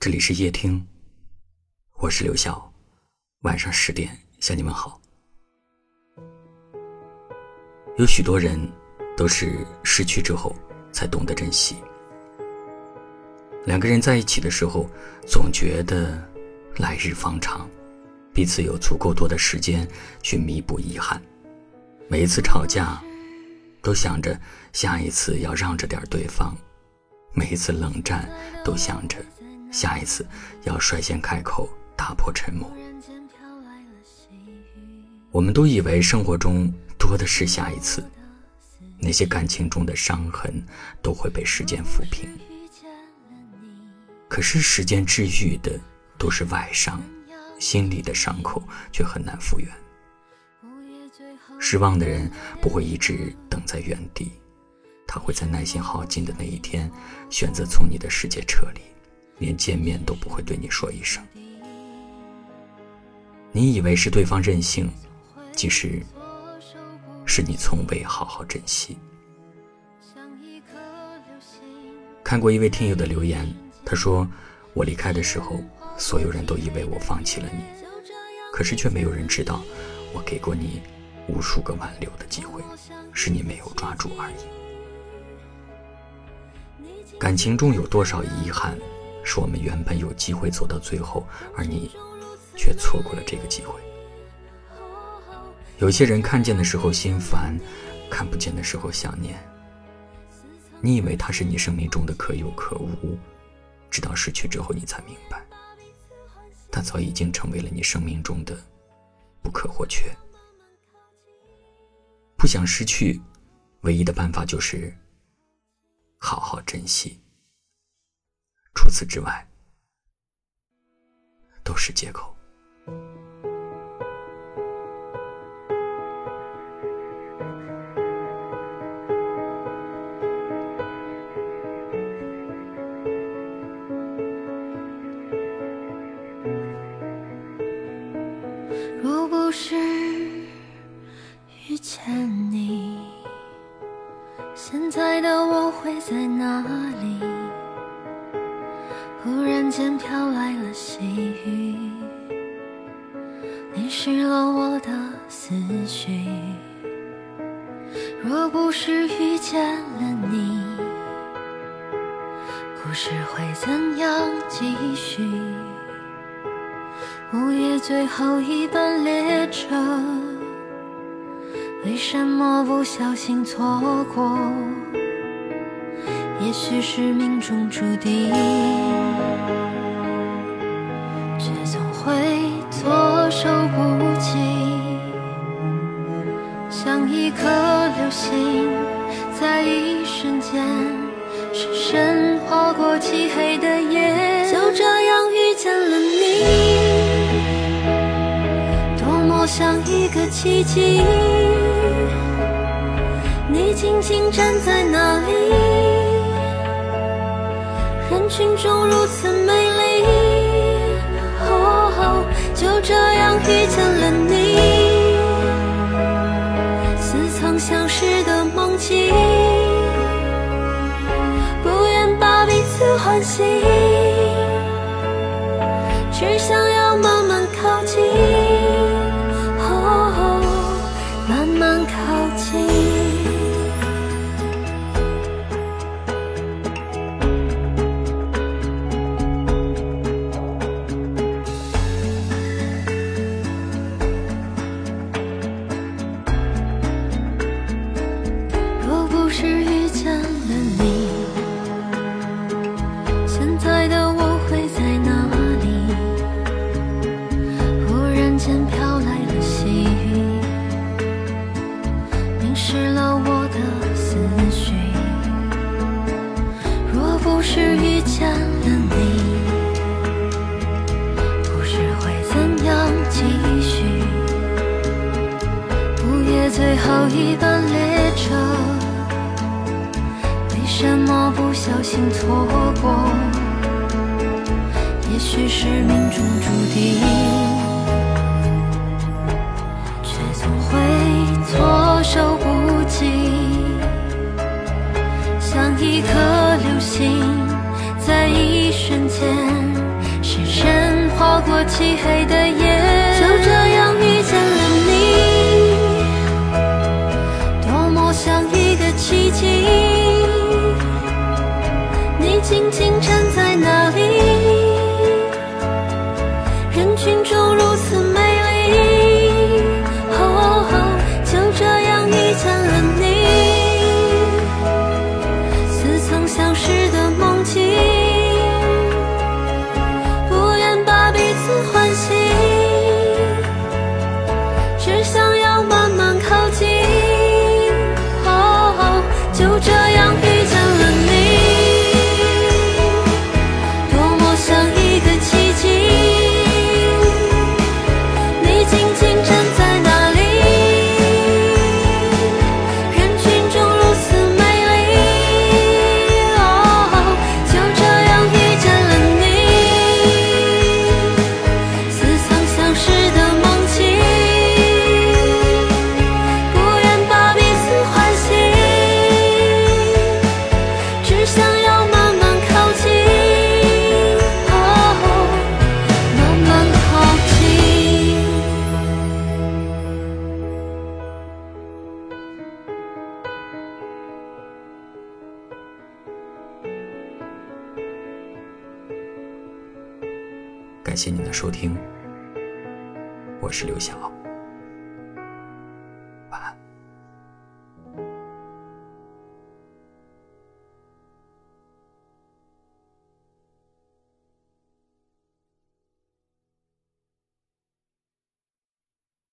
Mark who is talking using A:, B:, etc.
A: 这里是夜听，我是刘晓，晚上十点向你们好。有许多人都是失去之后才懂得珍惜。两个人在一起的时候，总觉得来日方长，彼此有足够多的时间去弥补遗憾。每一次吵架，都想着下一次要让着点对方；每一次冷战，都想着。下一次要率先开口，打破沉默。我们都以为生活中多的是下一次，那些感情中的伤痕都会被时间抚平。可是时间治愈的都是外伤，心里的伤口却很难复原。失望的人不会一直等在原地，他会在耐心耗尽的那一天，选择从你的世界撤离。连见面都不会对你说一声。你以为是对方任性，其实是你从未好好珍惜。看过一位听友的留言，他说：“我离开的时候，所有人都以为我放弃了你，可是却没有人知道，我给过你无数个挽留的机会，是你没有抓住而已。感情中有多少遗憾？”是我们原本有机会走到最后，而你却错过了这个机会。有些人看见的时候心烦，看不见的时候想念。你以为他是你生命中的可有可无，直到失去之后，你才明白，他早已经成为了你生命中的不可或缺。不想失去，唯一的办法就是好好珍惜。除此之外，都是借口。
B: 若不是遇见你，现在的我会在哪里？忽然间飘来了细雨，淋湿了我的思绪。若不是遇见了你，故事会怎样继续？午夜最后一班列车，为什么不小心错过？也许是命中注定，深深划过漆黑的夜，就这样遇见了你，多么像一个奇迹，你静静站在那里。人群中如此美丽，哦，就这样遇见了你，似曾相识的梦境，欢喜不小心错过也许是命中注定却总会措手不及像一颗流星在一瞬间深深划过漆黑的夜就这样遇见了你多么像一个奇迹。轻轻唱
A: 感谢您的收听，我是刘晓。